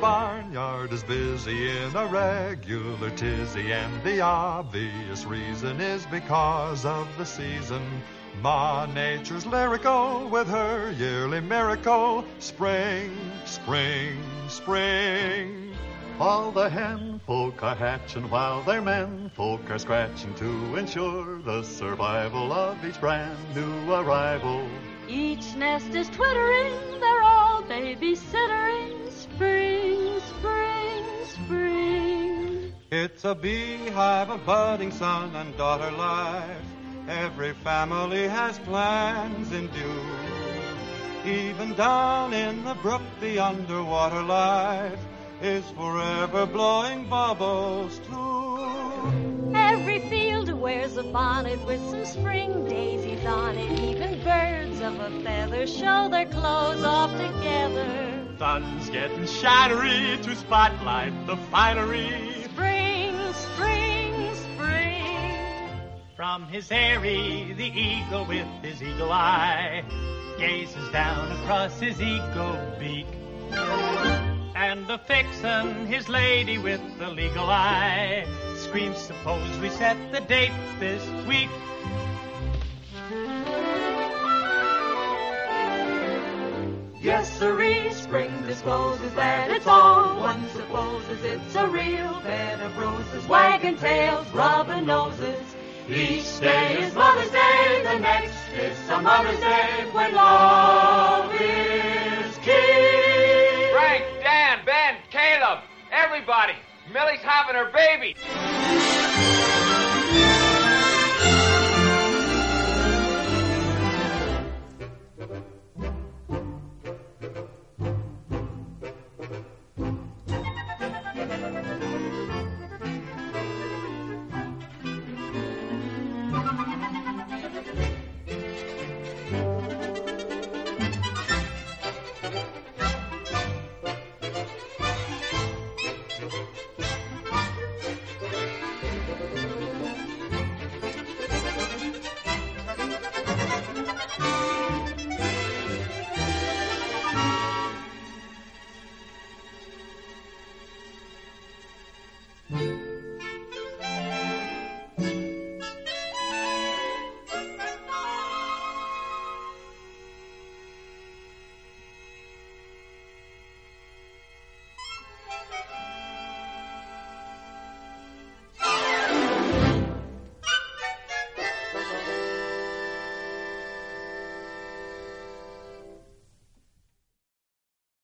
barnyard is busy in a regular tizzy, and the obvious reason is because of the season. Ma Nature's lyrical with her yearly miracle. Spring, spring, spring. All the hen folk are hatching while their men folk are scratching to ensure the survival of each brand new arrival. Each nest is twittering, they're It's a beehive of budding son and daughter life. Every family has plans in view. Even down in the brook, the underwater life is forever blowing bubbles too. Every field wears a bonnet with some spring daisies on it. Even birds of a feather show their clothes off together. Sun's getting shattery to spotlight the finery. From his eyrie, the eagle with his eagle eye gazes down across his eagle beak. And the vixen, his lady with the legal eye, screams, suppose we set the date this week. Yes, sirree, spring discloses that it's all one supposes it's a real bed of roses, wagging tails, rubbing noses. Each day is Mother's Day, the next is some Mother's Day when love is king. Frank, Dan, Ben, Caleb, everybody. Millie's having her baby. Mm-hmm.